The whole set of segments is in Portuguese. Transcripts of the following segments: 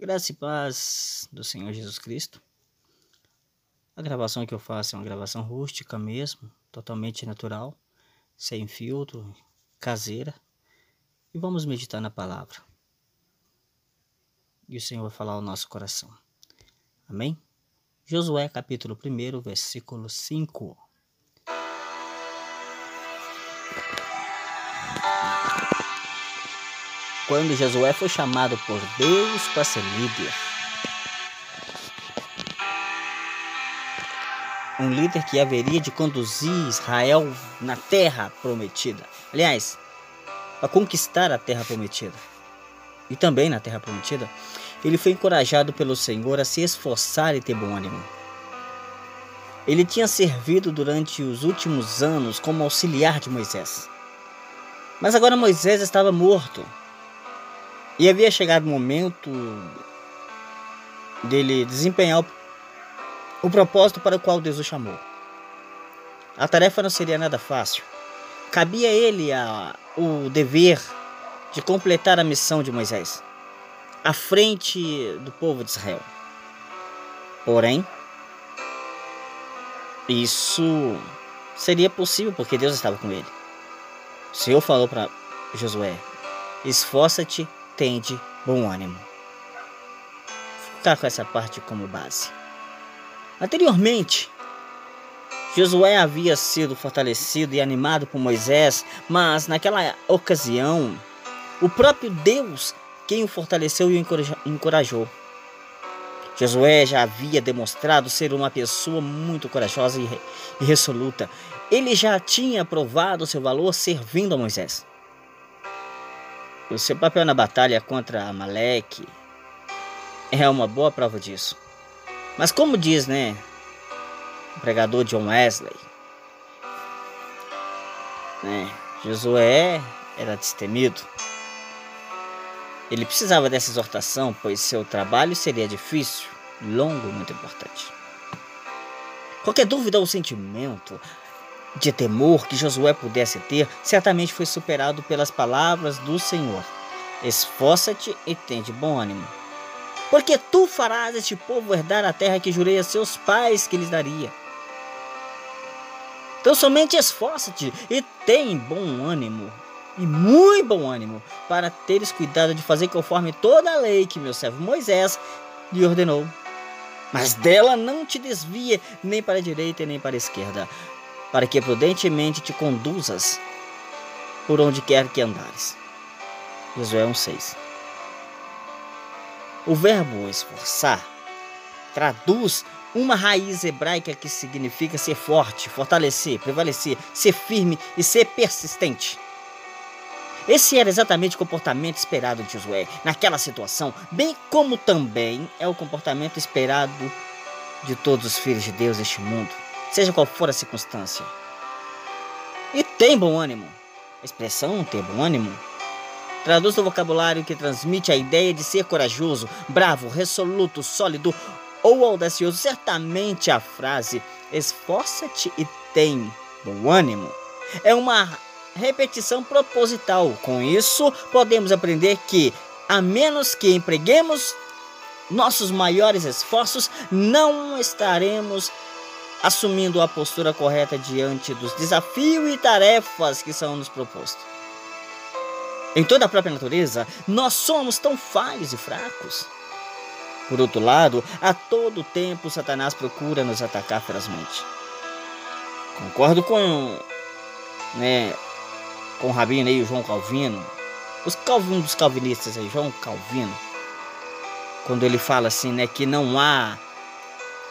Graça e paz do Senhor Jesus Cristo. A gravação que eu faço é uma gravação rústica mesmo, totalmente natural, sem filtro, caseira. E vamos meditar na palavra. E o Senhor vai falar ao nosso coração. Amém? Josué capítulo 1, versículo 5. Quando Josué foi chamado por Deus para ser líder. Um líder que haveria de conduzir Israel na terra prometida. Aliás, para conquistar a terra prometida. E também na terra prometida, ele foi encorajado pelo Senhor a se esforçar e ter bom ânimo. Ele tinha servido durante os últimos anos como auxiliar de Moisés. Mas agora Moisés estava morto e havia chegado o momento dele desempenhar o, o propósito para o qual Deus o chamou. A tarefa não seria nada fácil. Cabia a ele a, o dever de completar a missão de Moisés à frente do povo de Israel. Porém, isso seria possível porque Deus estava com ele. O Senhor falou para Josué: Esforça-te tende bom ânimo. Ficar com essa parte como base. Anteriormente, Josué havia sido fortalecido e animado por Moisés, mas naquela ocasião, o próprio Deus quem o fortaleceu e o encorajou. Josué já havia demonstrado ser uma pessoa muito corajosa e resoluta. Ele já tinha provado seu valor servindo a Moisés. O seu papel na batalha contra Amalek é uma boa prova disso. Mas como diz, né, o pregador John Wesley, né, Josué era destemido. Ele precisava dessa exortação, pois seu trabalho seria difícil, longo e muito importante. Qualquer dúvida ou sentimento de temor que Josué pudesse ter, certamente foi superado pelas palavras do Senhor. Esforça-te e tende bom ânimo. Porque tu farás este povo herdar a terra que jurei a seus pais que lhes daria. Então somente esforça-te e tem bom ânimo, e muito bom ânimo, para teres cuidado de fazer conforme toda a lei que meu servo Moisés lhe ordenou. Mas dela não te desvia nem para a direita nem para a esquerda, para que prudentemente te conduzas por onde quer que andares. Josué 1,6 O verbo esforçar traduz uma raiz hebraica que significa ser forte, fortalecer, prevalecer, ser firme e ser persistente. Esse era exatamente o comportamento esperado de Josué naquela situação, bem como também é o comportamento esperado de todos os filhos de Deus neste mundo seja qual for a circunstância. E tem bom ânimo. A expressão ter bom ânimo traduz o vocabulário que transmite a ideia de ser corajoso, bravo, resoluto, sólido ou audacioso. Certamente a frase esforça-te e tem bom ânimo é uma repetição proposital. Com isso, podemos aprender que, a menos que empreguemos nossos maiores esforços, não estaremos assumindo a postura correta diante dos desafios e tarefas que são nos propostos. Em toda a própria natureza, nós somos tão falhos e fracos. Por outro lado, a todo tempo Satanás procura nos atacar ferozmente. Concordo com, né, com o Rabino aí, o João Calvino, os Calvin, dos calvinistas aí, João Calvino, quando ele fala assim, né, que não há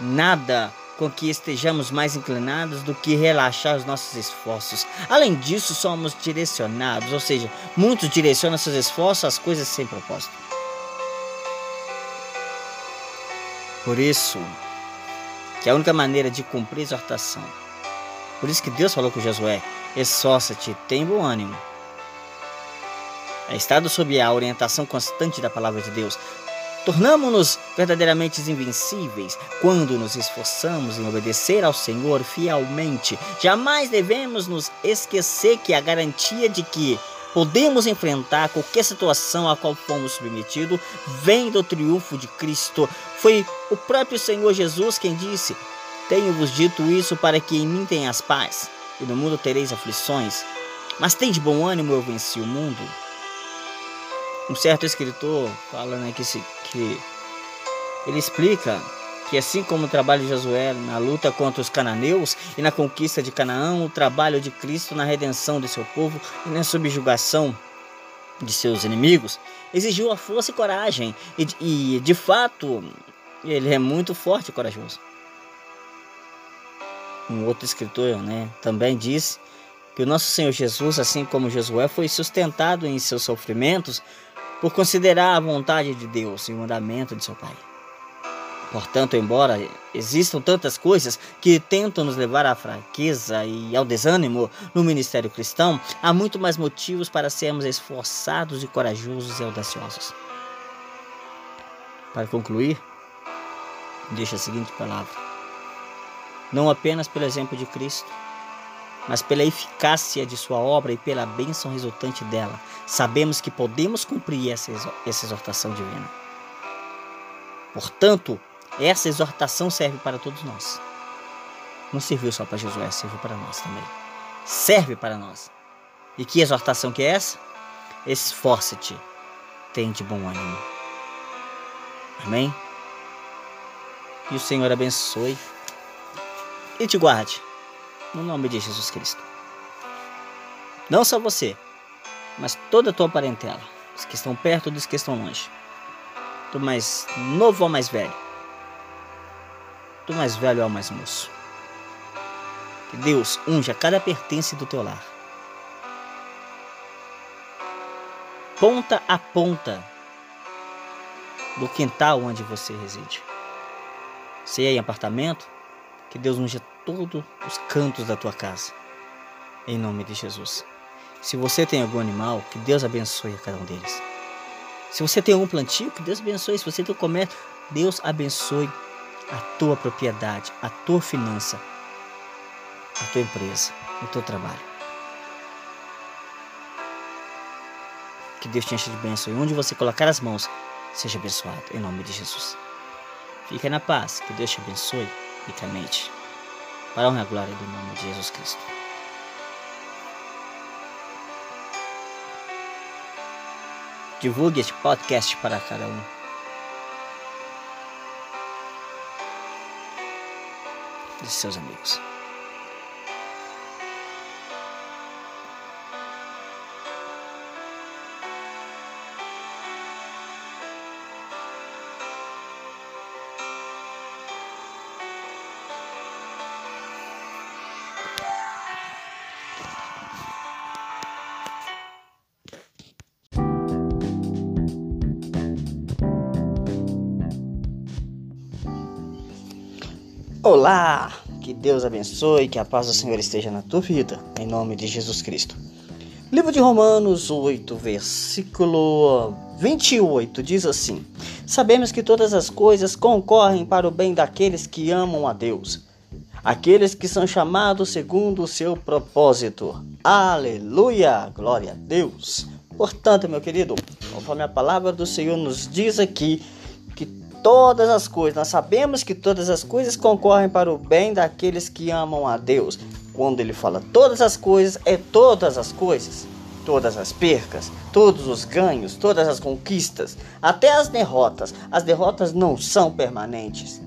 nada com que estejamos mais inclinados do que relaxar os nossos esforços. Além disso, somos direcionados, ou seja, muitos direcionam seus esforços às coisas sem propósito. Por isso, que é a única maneira de cumprir a exortação. Por isso que Deus falou com Josué: esforça-te, tem bom ânimo. É estado sob a orientação constante da palavra de Deus, Tornamos-nos verdadeiramente invencíveis quando nos esforçamos em obedecer ao Senhor fielmente. Jamais devemos nos esquecer que a garantia de que podemos enfrentar qualquer situação a qual fomos submetidos, vem do triunfo de Cristo. Foi o próprio Senhor Jesus quem disse: Tenho-vos dito isso para que em mim tenhas paz, e no mundo tereis aflições. Mas tem de bom ânimo, eu venci o mundo. Um certo escritor fala né, se, que ele explica que assim como o trabalho de Josué na luta contra os cananeus e na conquista de Canaã, o trabalho de Cristo na redenção de seu povo e na subjugação de seus inimigos exigiu a força e coragem e, e de fato ele é muito forte e corajoso. Um outro escritor né, também disse que o nosso Senhor Jesus, assim como Josué, foi sustentado em seus sofrimentos por considerar a vontade de Deus e o mandamento de seu Pai. Portanto, embora existam tantas coisas que tentam nos levar à fraqueza e ao desânimo no ministério cristão, há muito mais motivos para sermos esforçados e corajosos e audaciosos. Para concluir, deixa a seguinte palavra: Não apenas pelo exemplo de Cristo, mas pela eficácia de sua obra e pela bênção resultante dela, sabemos que podemos cumprir essa exortação divina. Portanto, essa exortação serve para todos nós. Não serviu só para Josué, serviu para nós também. Serve para nós. E que exortação que é essa? Esforça-te, tem de bom ânimo. Amém? E o Senhor abençoe e te guarde, no nome de Jesus Cristo. Não só você, mas toda a tua parentela, os que estão perto dos que estão longe, do mais novo ao mais velho do mais velho ao mais moço. Que Deus unja cada pertence do teu lar. Ponta a ponta do quintal onde você reside. Se é em apartamento, que Deus unja todos os cantos da tua casa. Em nome de Jesus. Se você tem algum animal, que Deus abençoe a cada um deles. Se você tem algum plantio, que Deus abençoe. Se você tem um comércio, Deus abençoe a tua propriedade, a tua finança, a tua empresa, o teu trabalho. Que Deus te enche de bênção e onde você colocar as mãos, seja abençoado, em nome de Jesus. Fica na paz, que Deus te abençoe ricamente, para a honra e glória do nome de Jesus Cristo. Divulgue este podcast para cada um. De seus amigos. Olá! Deus abençoe, que a paz do Senhor esteja na tua vida, em nome de Jesus Cristo. Livro de Romanos 8, versículo 28 diz assim: Sabemos que todas as coisas concorrem para o bem daqueles que amam a Deus, aqueles que são chamados segundo o seu propósito. Aleluia! Glória a Deus! Portanto, meu querido, conforme a palavra do Senhor nos diz aqui, todas as coisas. Nós sabemos que todas as coisas concorrem para o bem daqueles que amam a Deus. Quando ele fala todas as coisas, é todas as coisas. Todas as percas, todos os ganhos, todas as conquistas, até as derrotas. As derrotas não são permanentes.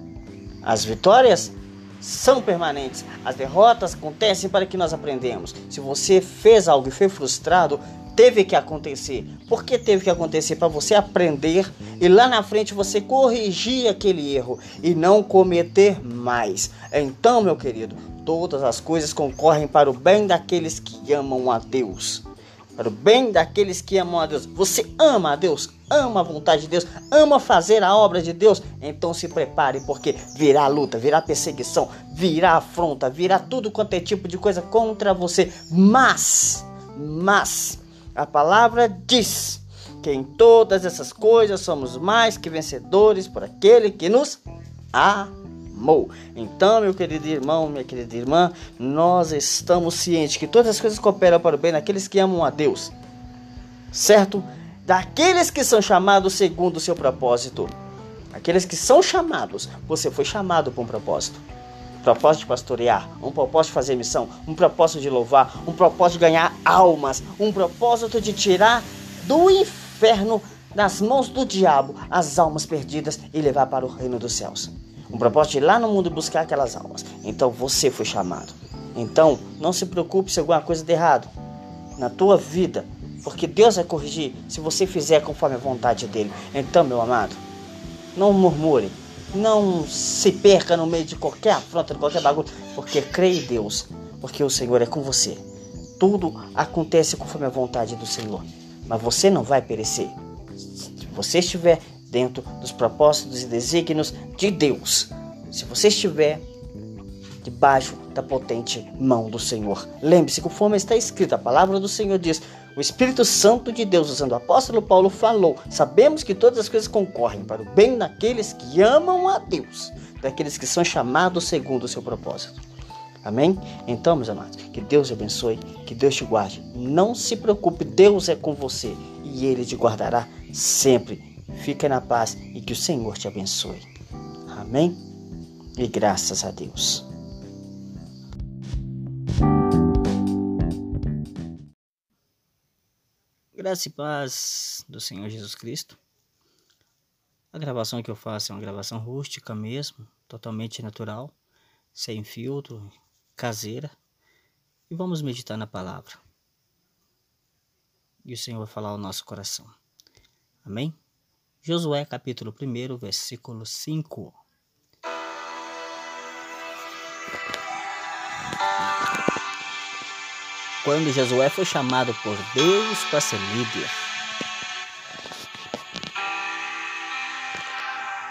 As vitórias são permanentes. As derrotas acontecem para que nós aprendemos. Se você fez algo e foi frustrado, teve que acontecer. Por que teve que acontecer? Para você aprender e lá na frente você corrigir aquele erro e não cometer mais. Então, meu querido, todas as coisas concorrem para o bem daqueles que amam a Deus. Para o bem daqueles que amam a Deus. Você ama a Deus, ama a vontade de Deus, ama fazer a obra de Deus, então se prepare, porque virá luta, virá perseguição, virá afronta, virá tudo quanto é tipo de coisa contra você. Mas, mas, a palavra diz que em todas essas coisas somos mais que vencedores por aquele que nos amou. Então, meu querido irmão, minha querida irmã, nós estamos cientes que todas as coisas cooperam para o bem daqueles que amam a Deus. certo? Daqueles que são chamados segundo o seu propósito. Aqueles que são chamados, você foi chamado para um propósito. Propósito de pastorear, um propósito de fazer missão, um propósito de louvar, um propósito de ganhar almas, um propósito de tirar do inferno, das mãos do diabo, as almas perdidas e levar para o reino dos céus. Um propósito de ir lá no mundo buscar aquelas almas. Então você foi chamado. Então não se preocupe se alguma coisa der errado na tua vida, porque Deus vai corrigir se você fizer conforme a vontade dele. Então, meu amado, não murmure, não se perca no meio de qualquer afronta, de qualquer bagulho, porque crê em Deus, porque o Senhor é com você. Tudo acontece conforme a vontade do Senhor, mas você não vai perecer. Se você estiver dentro dos propósitos e desígnios de Deus, se você estiver debaixo da potente mão do Senhor. Lembre-se, conforme está escrito, a palavra do Senhor diz: o Espírito Santo de Deus, usando o apóstolo Paulo, falou: Sabemos que todas as coisas concorrem para o bem daqueles que amam a Deus, daqueles que são chamados segundo o seu propósito. Amém? Então, meus amados, que Deus te abençoe, que Deus te guarde. Não se preocupe, Deus é com você e Ele te guardará sempre. Fique na paz e que o Senhor te abençoe. Amém? E graças a Deus. Graça e paz do Senhor Jesus Cristo. A gravação que eu faço é uma gravação rústica mesmo, totalmente natural, sem filtro, caseira. E vamos meditar na palavra. E o Senhor vai falar ao nosso coração. Amém? Josué capítulo 1, versículo 5. Quando Josué foi chamado por Deus para ser líder.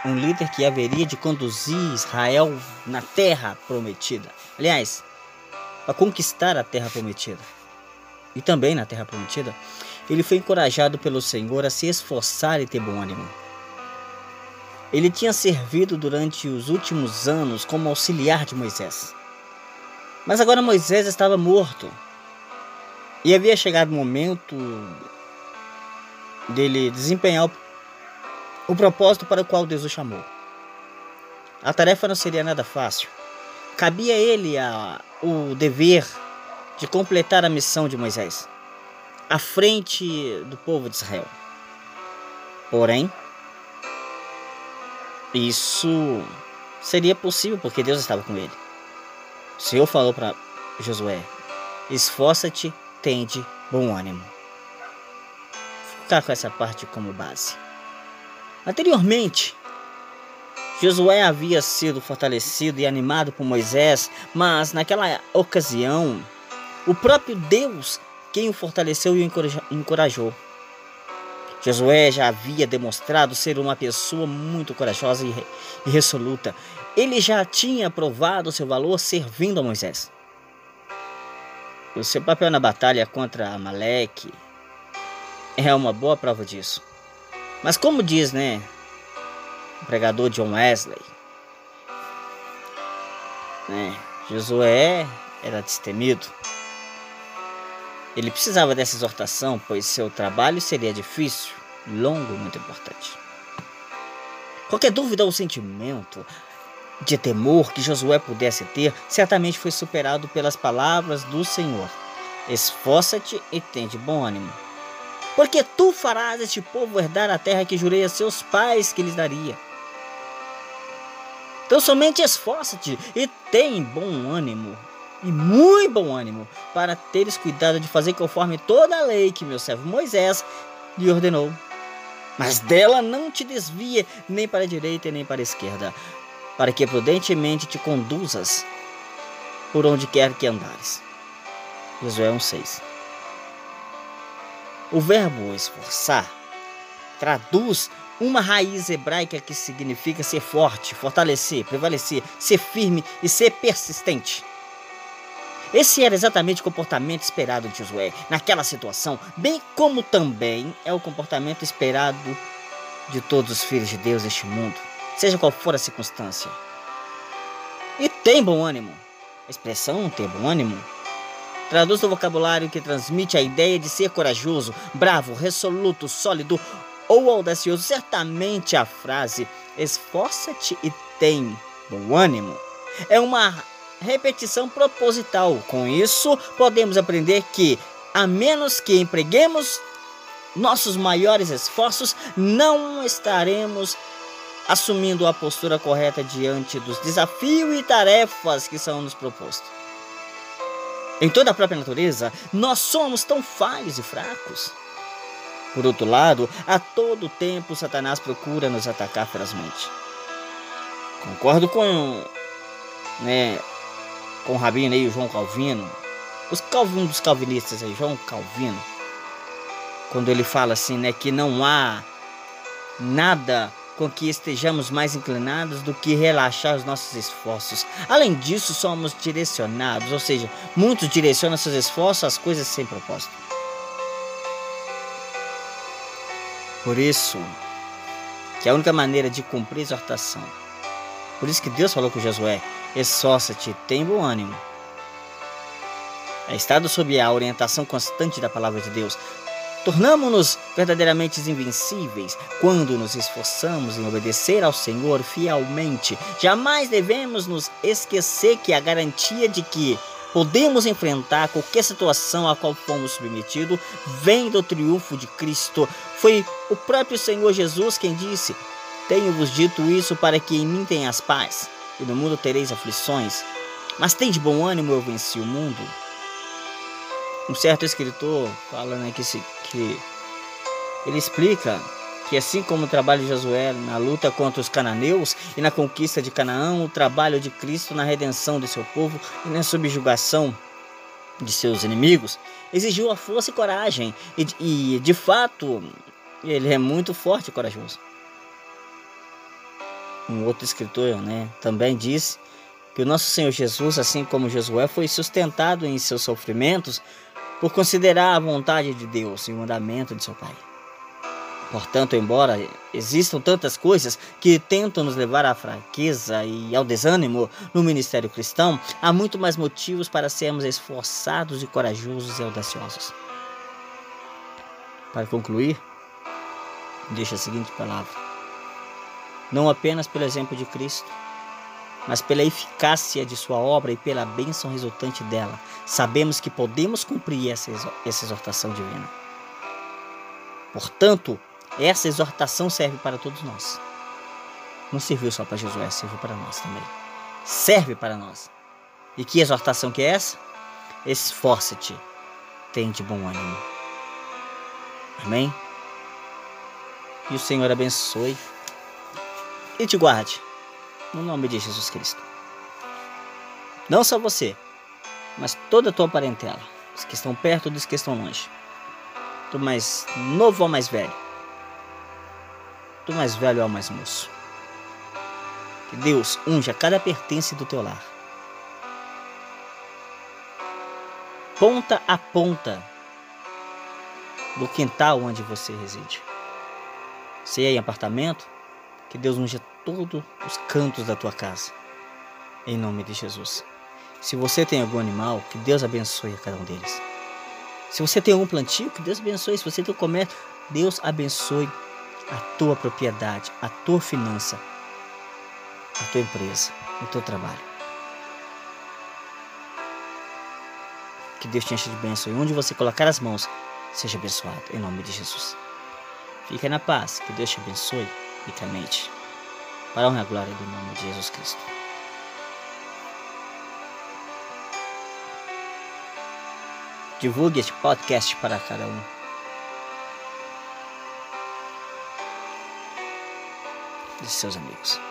Um líder que haveria de conduzir Israel na terra prometida. Aliás, para conquistar a terra prometida. E também na terra prometida, ele foi encorajado pelo Senhor a se esforçar e ter bom ânimo. Ele tinha servido durante os últimos anos como auxiliar de Moisés. Mas agora Moisés estava morto e havia chegado o momento dele desempenhar o, propósito para o qual Deus o chamou. A tarefa não seria nada fácil. Cabia a ele a, o dever de completar a missão de Moisés à frente do povo de Israel. Porém, isso seria possível porque Deus estava com ele. O Senhor falou para Josué: Esforça-te tende bom ânimo. Ficar com essa parte como base. Anteriormente, Josué havia sido fortalecido e animado por Moisés, mas naquela ocasião, o próprio Deus quem o fortaleceu e o encorajou. Josué já havia demonstrado ser uma pessoa muito corajosa e resoluta. Ele já tinha provado seu valor servindo a Moisés. O seu papel na batalha contra Amalek é uma boa prova disso. Mas como diz, né, o pregador John Wesley, né, Josué era destemido. Ele precisava dessa exortação, pois seu trabalho seria difícil, longo e muito importante. Qualquer dúvida ou sentimento de temor que Josué pudesse ter, certamente foi superado pelas palavras do Senhor. Esforça-te e tende bom ânimo. Porque tu farás este povo herdar a terra que jurei a seus pais que lhes daria. Então somente esforça-te e tem bom ânimo, e muito bom ânimo, para teres cuidado de fazer conforme toda a lei que meu servo Moisés lhe ordenou. Mas dela não te desvia nem para a direita nem para a esquerda, para que prudentemente te conduzas por onde quer que andares. Josué 1,6 O verbo esforçar traduz uma raiz hebraica que significa ser forte, fortalecer, prevalecer, ser firme e ser persistente. Esse era exatamente o comportamento esperado de Josué naquela situação, bem como também é o comportamento esperado de todos os filhos de Deus neste mundo seja qual for a circunstância. E tem bom ânimo. A expressão ter bom ânimo Traduz o vocabulário que transmite a ideia de ser corajoso, bravo, resoluto, sólido ou audacioso. Certamente a frase esforça-te e tem bom ânimo é uma repetição proposital. Com isso, podemos aprender que, a menos que empreguemos nossos maiores esforços, não estaremos assumindo a postura correta diante dos desafios e tarefas que são nos propostos. Em toda a própria natureza, nós somos tão falhos e fracos. Por outro lado, a todo tempo Satanás procura nos atacar ferozmente. Concordo com, né, com o Rabino aí, o João Calvino, os Calvin, dos calvinistas aí, João Calvino, quando ele fala assim, né, que não há nada com que estejamos mais inclinados do que relaxar os nossos esforços. Além disso, somos direcionados, ou seja, muitos direcionam seus esforços às coisas sem propósito. Por isso, que a única maneira de cumprir a exortação, por isso que Deus falou com Josué, esforça-te, tem bom ânimo. É estado sob a orientação constante da palavra de Deus, Tornamos-nos verdadeiramente invencíveis quando nos esforçamos em obedecer ao Senhor fielmente. Jamais devemos nos esquecer que a garantia de que podemos enfrentar qualquer situação a qual fomos submetidos vem do triunfo de Cristo. Foi o próprio Senhor Jesus quem disse: Tenho-vos dito isso para que em mim tenhas paz, e no mundo tereis aflições. Mas tem de bom ânimo, eu venci o mundo um certo escritor fala né, que, se, que ele explica que assim como o trabalho de Josué na luta contra os cananeus e na conquista de Canaã, o trabalho de Cristo na redenção de seu povo e na subjugação de seus inimigos exigiu a força e coragem e, e de fato ele é muito forte e corajoso. Um outro escritor né, também disse que o nosso Senhor Jesus, assim como Josué, foi sustentado em seus sofrimentos por considerar a vontade de Deus e o mandamento de seu Pai. Portanto, embora existam tantas coisas que tentam nos levar à fraqueza e ao desânimo no ministério cristão, há muito mais motivos para sermos esforçados e corajosos e audaciosos. Para concluir, deixa a seguinte palavra: Não apenas pelo exemplo de Cristo, mas pela eficácia de sua obra e pela bênção resultante dela, sabemos que podemos cumprir essa, essa exortação divina. Portanto, essa exortação serve para todos nós. Não serviu só para Josué, serviu para nós também. Serve para nós. E que exortação que é essa? Esforça-te, tem de bom ânimo. Amém? E o Senhor abençoe e te guarde no nome de Jesus Cristo. Não só você, mas toda a tua parentela, os que estão perto dos que estão longe. Do mais novo ao mais velho. Do mais velho ao mais moço. Que Deus unja cada pertence do teu lar. Ponta a ponta do quintal onde você reside. Se é em apartamento, que Deus unja todos os cantos da tua casa. Em nome de Jesus. Se você tem algum animal, que Deus abençoe a cada um deles. Se você tem algum plantio, que Deus abençoe. Se você tem um comércio, Deus abençoe a tua propriedade, a tua finança, a tua empresa, o teu trabalho. Que Deus te encha de bênção. E onde você colocar as mãos, seja abençoado. Em nome de Jesus. Fica na paz. Que Deus te abençoe ricamente. Para a honra e glória do nome de Jesus Cristo. Divulgue este podcast para cada um. De seus amigos.